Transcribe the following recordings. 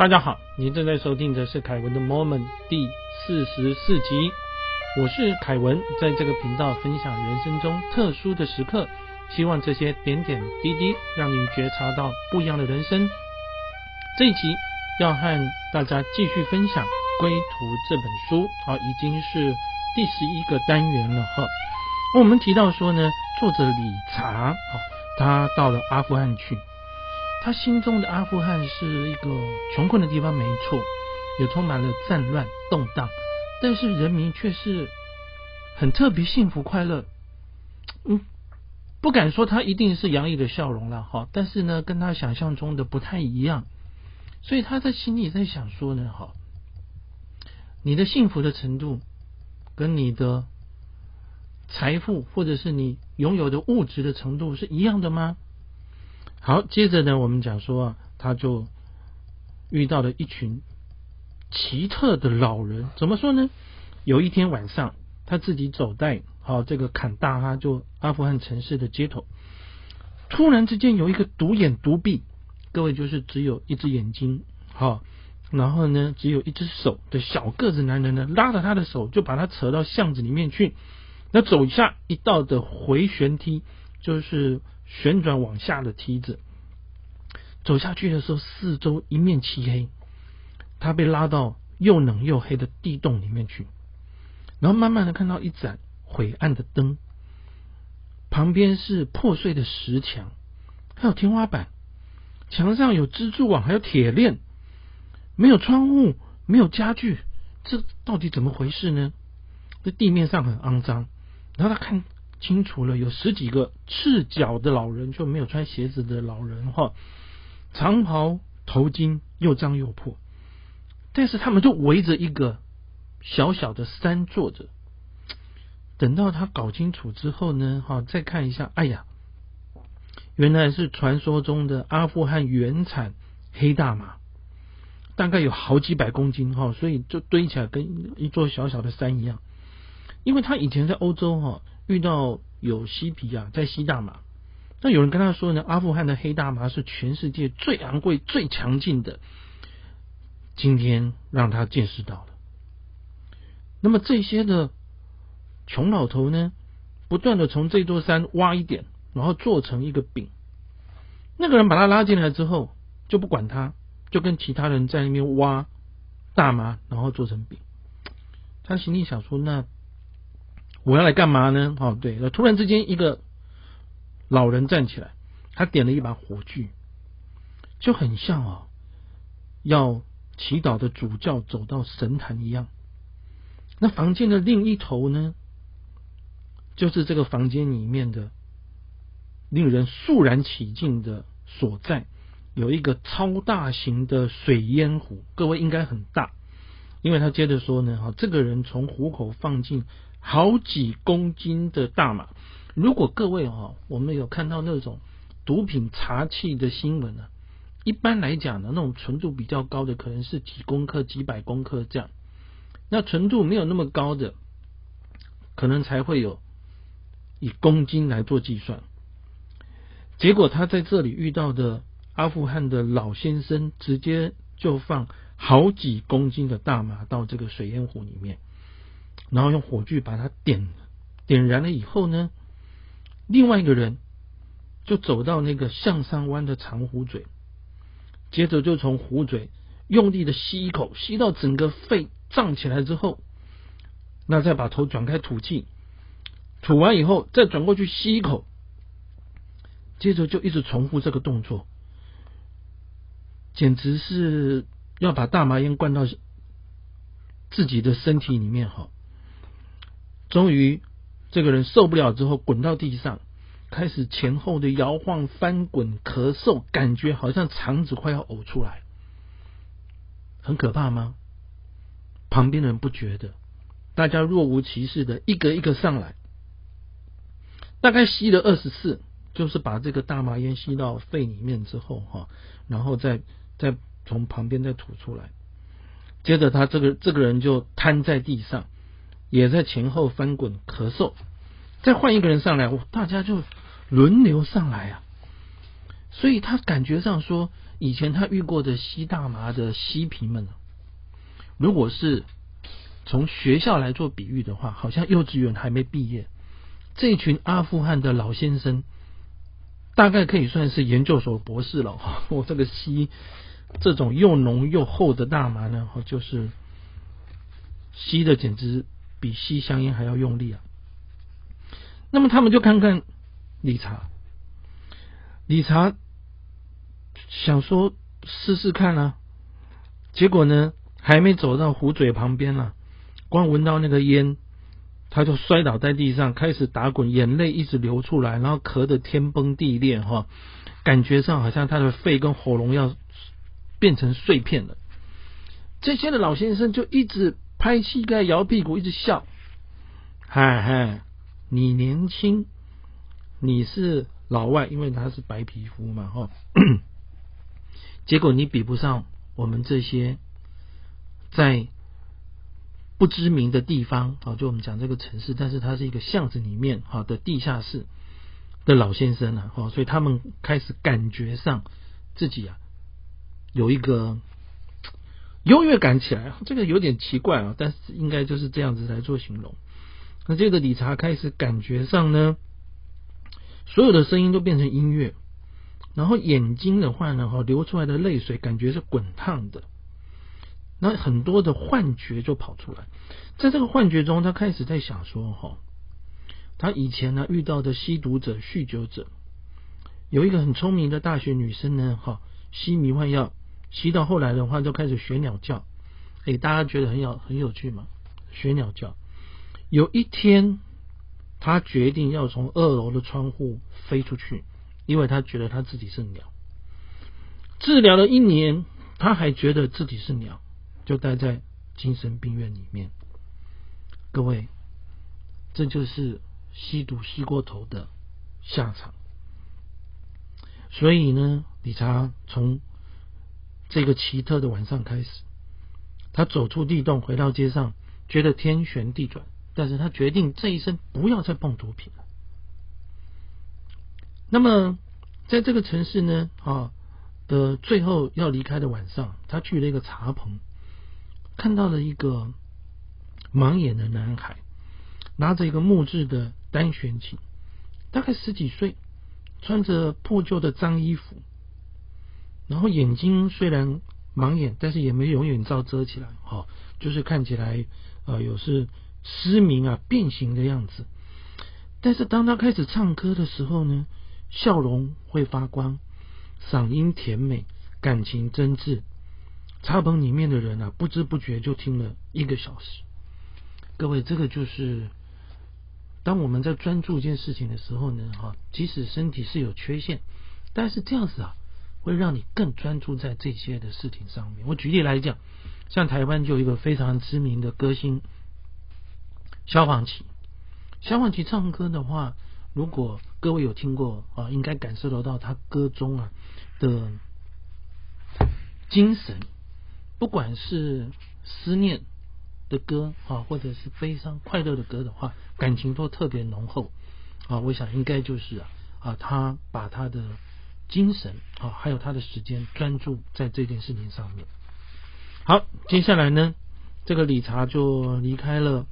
大家好，您正在收听的是凯文的 Moment 第四十四集。我是凯文，在这个频道分享人生中特殊的时刻，希望这些点点滴滴让您觉察到不一样的人生。这一集要和大家继续分享《归途》这本书，啊，已经是第十一个单元了哈。我们提到说呢，作者理查啊，他到了阿富汗去。他心中的阿富汗是一个穷困的地方，没错，也充满了战乱动荡，但是人民却是很特别幸福快乐。嗯，不敢说他一定是洋溢的笑容了哈，但是呢，跟他想象中的不太一样，所以他在心里在想说呢，哈，你的幸福的程度跟你的财富或者是你拥有的物质的程度是一样的吗？好，接着呢，我们讲说啊，他就遇到了一群奇特的老人。怎么说呢？有一天晚上，他自己走在好这个坎大哈，就阿富汗城市的街头，突然之间有一个独眼独臂，各位就是只有一只眼睛，好，然后呢，只有一只手的小个子男人呢，拉着他的手，就把他扯到巷子里面去，那走下一道的回旋梯，就是。旋转往下的梯子，走下去的时候，四周一面漆黑。他被拉到又冷又黑的地洞里面去，然后慢慢的看到一盏灰暗的灯，旁边是破碎的石墙，还有天花板，墙上有蜘蛛网，还有铁链，没有窗户，没有家具，这到底怎么回事呢？这地面上很肮脏，然后他看。清楚了，有十几个赤脚的老人，就没有穿鞋子的老人哈，长袍头巾又脏又破，但是他们就围着一个小小的山坐着。等到他搞清楚之后呢，哈，再看一下，哎呀，原来是传说中的阿富汗原产黑大麻，大概有好几百公斤哈，所以就堆起来跟一座小小的山一样。因为他以前在欧洲哈。遇到有西皮啊，在吸大麻，那有人跟他说呢，阿富汗的黑大麻是全世界最昂贵、最强劲的。今天让他见识到了。那么这些的穷老头呢，不断的从这座山挖一点，然后做成一个饼。那个人把他拉进来之后，就不管他，就跟其他人在那边挖大麻，然后做成饼。他心里想说，那。我要来干嘛呢？哦，对，突然之间，一个老人站起来，他点了一把火炬，就很像啊，要祈祷的主教走到神坛一样。那房间的另一头呢，就是这个房间里面的令人肃然起敬的所在，有一个超大型的水烟壶，各位应该很大，因为他接着说呢，哈，这个人从虎口放进。好几公斤的大麻，如果各位哈，我们有看到那种毒品查气的新闻呢，一般来讲呢，那种纯度比较高的可能是几公克、几百公克这样，那纯度没有那么高的，可能才会有以公斤来做计算。结果他在这里遇到的阿富汗的老先生，直接就放好几公斤的大麻到这个水烟壶里面。然后用火炬把它点点燃了以后呢，另外一个人就走到那个向上弯的长壶嘴，接着就从壶嘴用力的吸一口，吸到整个肺胀起来之后，那再把头转开吐气，吐完以后再转过去吸一口，接着就一直重复这个动作，简直是要把大麻烟灌到自己的身体里面哈。终于，这个人受不了之后，滚到地上，开始前后的摇晃、翻滚、咳嗽，感觉好像肠子快要呕出来，很可怕吗？旁边的人不觉得，大家若无其事的一个一个上来，大概吸了二十次，就是把这个大麻烟吸到肺里面之后，哈，然后再再从旁边再吐出来，接着他这个这个人就瘫在地上。也在前后翻滚咳嗽，再换一个人上来，大家就轮流上来啊。所以他感觉上说，以前他遇过的吸大麻的吸皮们，如果是从学校来做比喻的话，好像幼稚园还没毕业，这群阿富汗的老先生大概可以算是研究所博士了。我这个吸这种又浓又厚的大麻呢，就是吸的简直比吸香烟还要用力啊。那么他们就看看理查，理查。想说试试看啊，结果呢，还没走到壶嘴旁边呢，光闻到那个烟，他就摔倒在地上，开始打滚，眼泪一直流出来，然后咳得天崩地裂哈，感觉上好像他的肺跟喉咙要变成碎片了。这些的老先生就一直拍膝盖、摇屁股，一直笑，嗨嗨，你年轻，你是老外，因为他是白皮肤嘛哈。结果你比不上我们这些在不知名的地方啊，就我们讲这个城市，但是它是一个巷子里面哈的地下室的老先生啊，哈，所以他们开始感觉上自己啊有一个优越感起来，这个有点奇怪啊，但是应该就是这样子来做形容。那这个理查开始感觉上呢，所有的声音都变成音乐。然后眼睛的话呢，哈，流出来的泪水感觉是滚烫的，那很多的幻觉就跑出来，在这个幻觉中，他开始在想说，哈，他以前呢遇到的吸毒者、酗酒者，有一个很聪明的大学女生呢，哈，吸迷幻药，吸到后来的话就开始学鸟叫，哎，大家觉得很有很有趣吗？学鸟叫，有一天，他决定要从二楼的窗户飞出去。因为他觉得他自己是鸟，治疗了一年，他还觉得自己是鸟，就待在精神病院里面。各位，这就是吸毒吸过头的下场。所以呢，理查从这个奇特的晚上开始，他走出地洞，回到街上，觉得天旋地转，但是他决定这一生不要再碰毒品了。那么，在这个城市呢，啊的最后要离开的晚上，他去了一个茶棚，看到了一个盲眼的男孩，拿着一个木质的单弦琴，大概十几岁，穿着破旧的脏衣服，然后眼睛虽然盲眼，但是也没有眼罩遮起来，哈，就是看起来啊有是失明啊变形的样子。但是当他开始唱歌的时候呢？笑容会发光，嗓音甜美，感情真挚。茶棚里面的人啊，不知不觉就听了一个小时。各位，这个就是当我们在专注一件事情的时候呢，哈，即使身体是有缺陷，但是这样子啊，会让你更专注在这些的事情上面。我举例来讲，像台湾就有一个非常知名的歌星消防旗，消防旗唱歌的话。如果各位有听过啊，应该感受得到他歌中啊的精神，不管是思念的歌啊，或者是悲伤快乐的歌的话，感情都特别浓厚啊。我想应该就是啊啊，他把他的精神啊，还有他的时间专注在这件事情上面。好，接下来呢，这个理查就离开了。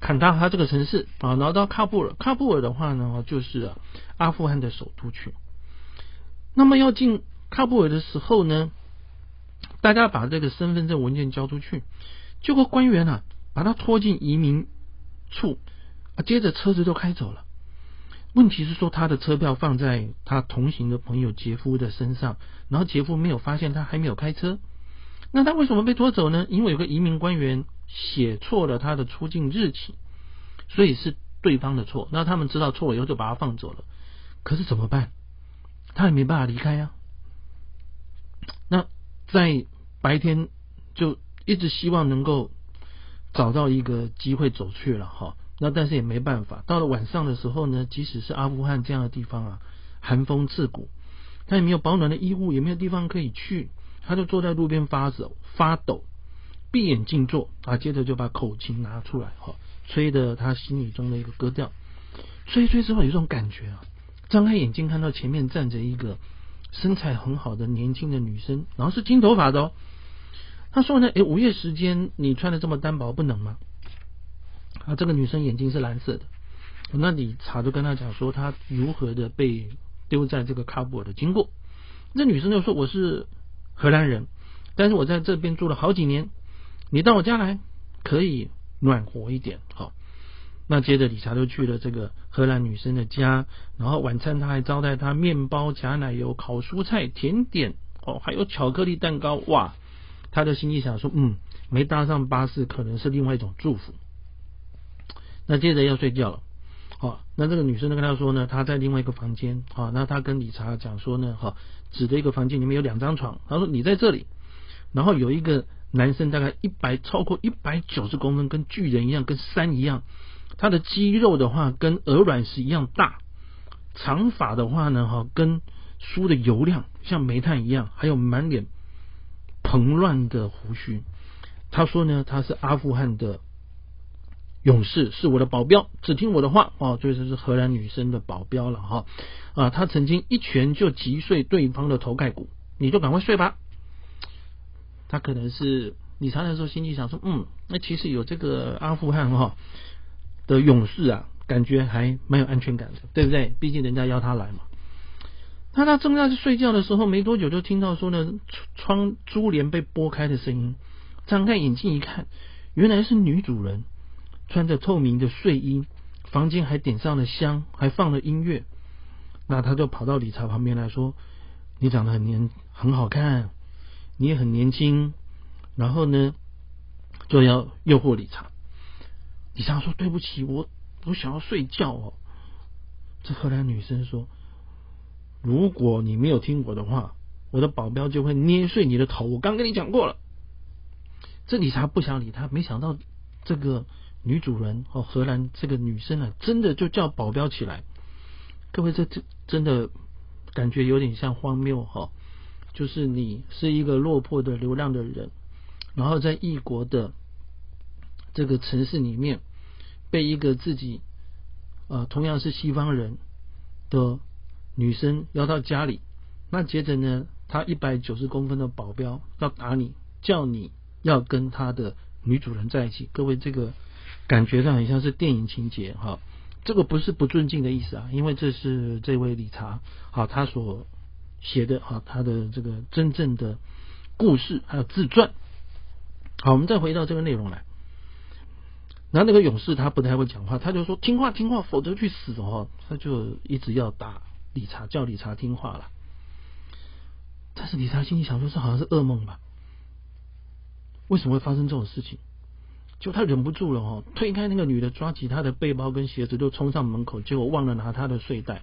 坎大哈这个城市啊，然后到喀布尔，喀布尔的话呢，就是阿富汗的首都去。那么要进喀布尔的时候呢，大家把这个身份证文件交出去，结果官员啊把他拖进移民处，啊，接着车子就开走了。问题是说他的车票放在他同行的朋友杰夫的身上，然后杰夫没有发现他还没有开车，那他为什么被拖走呢？因为有个移民官员。写错了他的出境日期，所以是对方的错。那他们知道错以后就把他放走了。可是怎么办？他也没办法离开呀。那在白天就一直希望能够找到一个机会走去了哈。那但是也没办法。到了晚上的时候呢，即使是阿富汗这样的地方啊，寒风刺骨，他也没有保暖的衣物，也没有地方可以去，他就坐在路边发抖发抖。闭眼静坐啊，接着就把口琴拿出来，哈，吹的他心里中的一个歌调。吹吹之后，有一种感觉啊，张开眼睛看到前面站着一个身材很好的年轻的女生，然后是金头发的哦。他说呢，诶，午夜时间你穿的这么单薄，不冷吗？啊，这个女生眼睛是蓝色的。那理查就跟他讲说，他如何的被丢在这个喀布尔的经过。那女生就说，我是荷兰人，但是我在这边住了好几年，你到我家来可以暖和一点，好。那接着理查就去了这个荷兰女生的家，然后晚餐他还招待她面包夹奶油、烤蔬菜、甜点哦，还有巧克力蛋糕。哇，他的心里想说，嗯，没搭上巴士可能是另外一种祝福。那接着要睡觉了，好，那这个女生就跟他说呢，她在另外一个房间，好，那他跟理查讲说呢，哈，指的一个房间里面有两张床，他说你在这里，然后有一个男生大概一百超过一百九十公分，跟巨人一样，跟山一样。他的肌肉的话跟鹅卵石一样大，长发的话呢，哈，跟梳的油量像煤炭一样，还有满脸蓬乱的胡须。他说呢，他是阿富汗的勇士，是我的保镖，只听我的话哦，这就是荷兰女生的保镖了哈啊，他曾经一拳就击碎对方的头盖骨，你就赶快睡吧。他可能是理查的时候心里想说，嗯，那其实有这个阿富汗哈。的勇士啊，感觉还蛮有安全感的，对不对？毕竟人家邀他来嘛。他他正在睡觉的时候，没多久就听到说呢，窗珠帘被拨开的声音。张开眼睛一看，原来是女主人穿着透明的睡衣，房间还点上了香，还放了音乐。那他就跑到理查旁边来说：“你长得很年很好看，你也很年轻。”然后呢，就要诱惑理查。李查说：“对不起，我我想要睡觉哦。”这荷兰女生说：“如果你没有听我的话，我的保镖就会捏碎你的头。我刚跟你讲过了。”这理查不想理他，没想到这个女主人哦，荷兰这个女生啊，真的就叫保镖起来。各位，这这真的感觉有点像荒谬哈，就是你是一个落魄的流浪的人，然后在异国的这个城市里面。被一个自己呃同样是西方人的女生邀到家里，那接着呢，他一百九十公分的保镖要打你，叫你要跟他的女主人在一起。各位，这个感觉上很像是电影情节哈。这个不是不尊敬的意思啊，因为这是这位理查好他所写的哈他的这个真正的故事还有自传。好，我们再回到这个内容来。然后那个勇士他不太会讲话，他就说听话听话，否则去死哦！他就一直要打理查，叫理查听话了。但是理查心里想说，这好像是噩梦吧？为什么会发生这种事情？就他忍不住了哦，推开那个女的，抓起她的背包跟鞋子就冲上门口，结果忘了拿她的睡袋。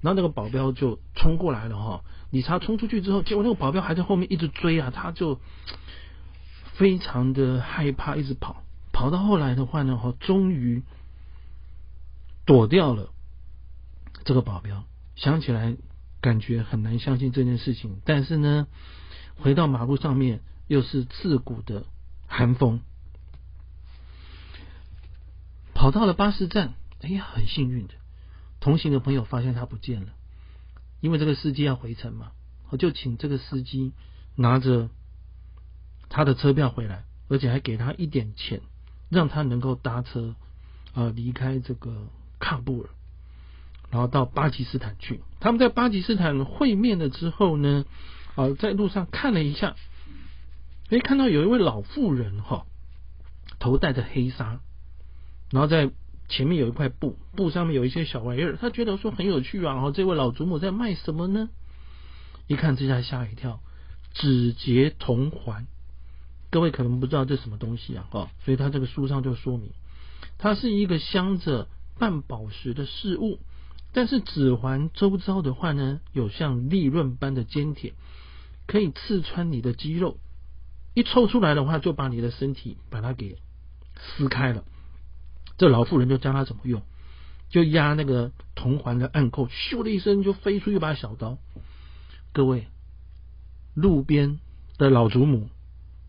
然后那个保镖就冲过来了哈，理查冲出去之后，结果那个保镖还在后面一直追啊，他就非常的害怕，一直跑。跑到后来的话呢，哈，终于躲掉了这个保镖。想起来感觉很难相信这件事情，但是呢，回到马路上面又是刺骨的寒风。跑到了巴士站，哎呀，很幸运的，同行的朋友发现他不见了，因为这个司机要回程嘛，我就请这个司机拿着他的车票回来，而且还给他一点钱。让他能够搭车啊离开这个喀布尔，然后到巴基斯坦去。他们在巴基斯坦会面了之后呢，啊，在路上看了一下，哎，看到有一位老妇人哈，头戴着黑纱，然后在前面有一块布，布上面有一些小玩意儿。他觉得说很有趣啊，然后这位老祖母在卖什么呢？一看这下吓一跳，指节铜环。各位可能不知道这什么东西啊，哦，所以他这个书上就说明，它是一个镶着半宝石的饰物，但是指环周遭的话呢，有像利刃般的尖铁，可以刺穿你的肌肉，一抽出来的话，就把你的身体把它给撕开了。这老妇人就教他怎么用，就压那个铜环的暗扣，咻的一声就飞出一把小刀。各位，路边的老祖母。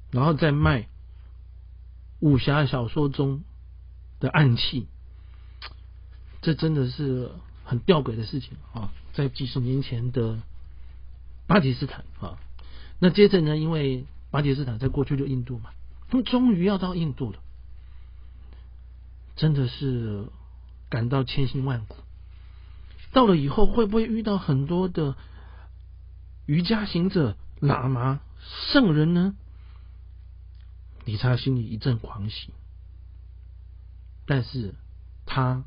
然后再卖武侠小说中的暗器，这真的是很吊诡的事情啊！在几十年前的巴基斯坦啊。那接着呢，因为巴基斯坦在过去就印度嘛，他们终于要到印度了，真的是感到千辛万苦。到了以后会不会遇到很多的瑜伽行者、喇嘛、圣人呢？理查心里一阵狂喜，但是他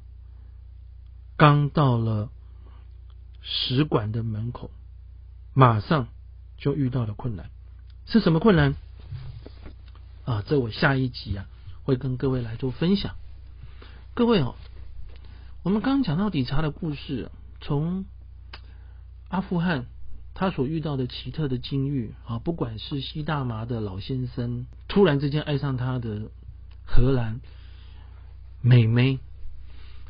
刚到了使馆的门口，马上就遇到了困难。是什么困难？啊，这我下一集啊会跟各位来做分享。各位哦，我们刚刚讲到理查的故事，从阿富汗。他所遇到的奇特的境遇啊，不管是吸大麻的老先生突然之间爱上他的荷兰美眉，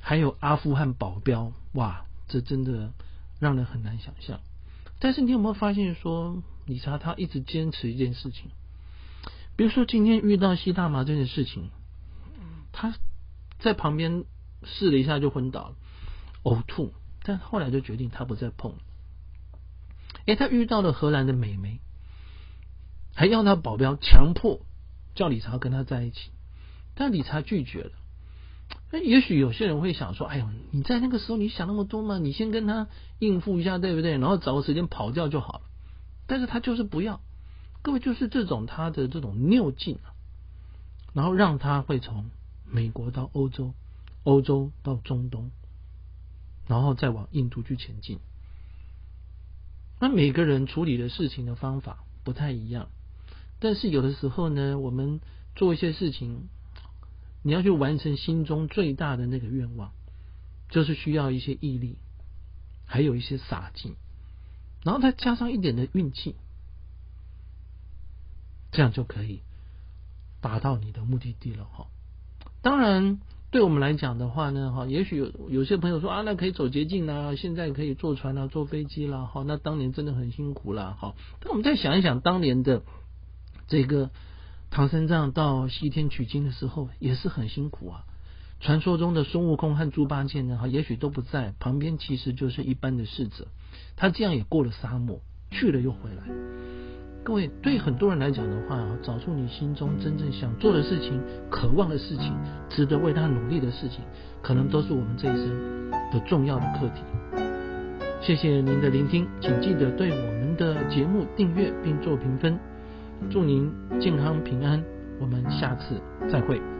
还有阿富汗保镖，哇，这真的让人很难想象。但是你有没有发现说，理查他一直坚持一件事情，比如说今天遇到吸大麻这件事情，他在旁边试了一下就昏倒了，呕吐，但后来就决定他不再碰。哎，他遇到了荷兰的美眉，还要他保镖强迫叫理查跟他在一起，但理查拒绝了。那也许有些人会想说：“哎呦，你在那个时候你想那么多吗？你先跟他应付一下，对不对？然后找个时间跑掉就好了。”但是他就是不要，各位就是这种他的这种拗劲啊，然后让他会从美国到欧洲，欧洲到中东，然后再往印度去前进。那每个人处理的事情的方法不太一样，但是有的时候呢，我们做一些事情，你要去完成心中最大的那个愿望，就是需要一些毅力，还有一些洒劲，然后再加上一点的运气，这样就可以达到你的目的地了哈。当然。对我们来讲的话呢，哈，也许有有些朋友说啊，那可以走捷径啦，现在可以坐船啦，坐飞机啦，哈，那当年真的很辛苦啦，哈。但我们再想一想，当年的这个唐三藏到西天取经的时候，也是很辛苦啊。传说中的孙悟空和猪八戒呢，哈，也许都不在旁边，其实就是一般的侍者。他这样也过了沙漠，去了又回来。各位，对很多人来讲的话，找出你心中真正想做的事情、渴望的事情、值得为他努力的事情，可能都是我们这一生的重要的课题。谢谢您的聆听，请记得对我们的节目订阅并做评分。祝您健康平安，我们下次再会。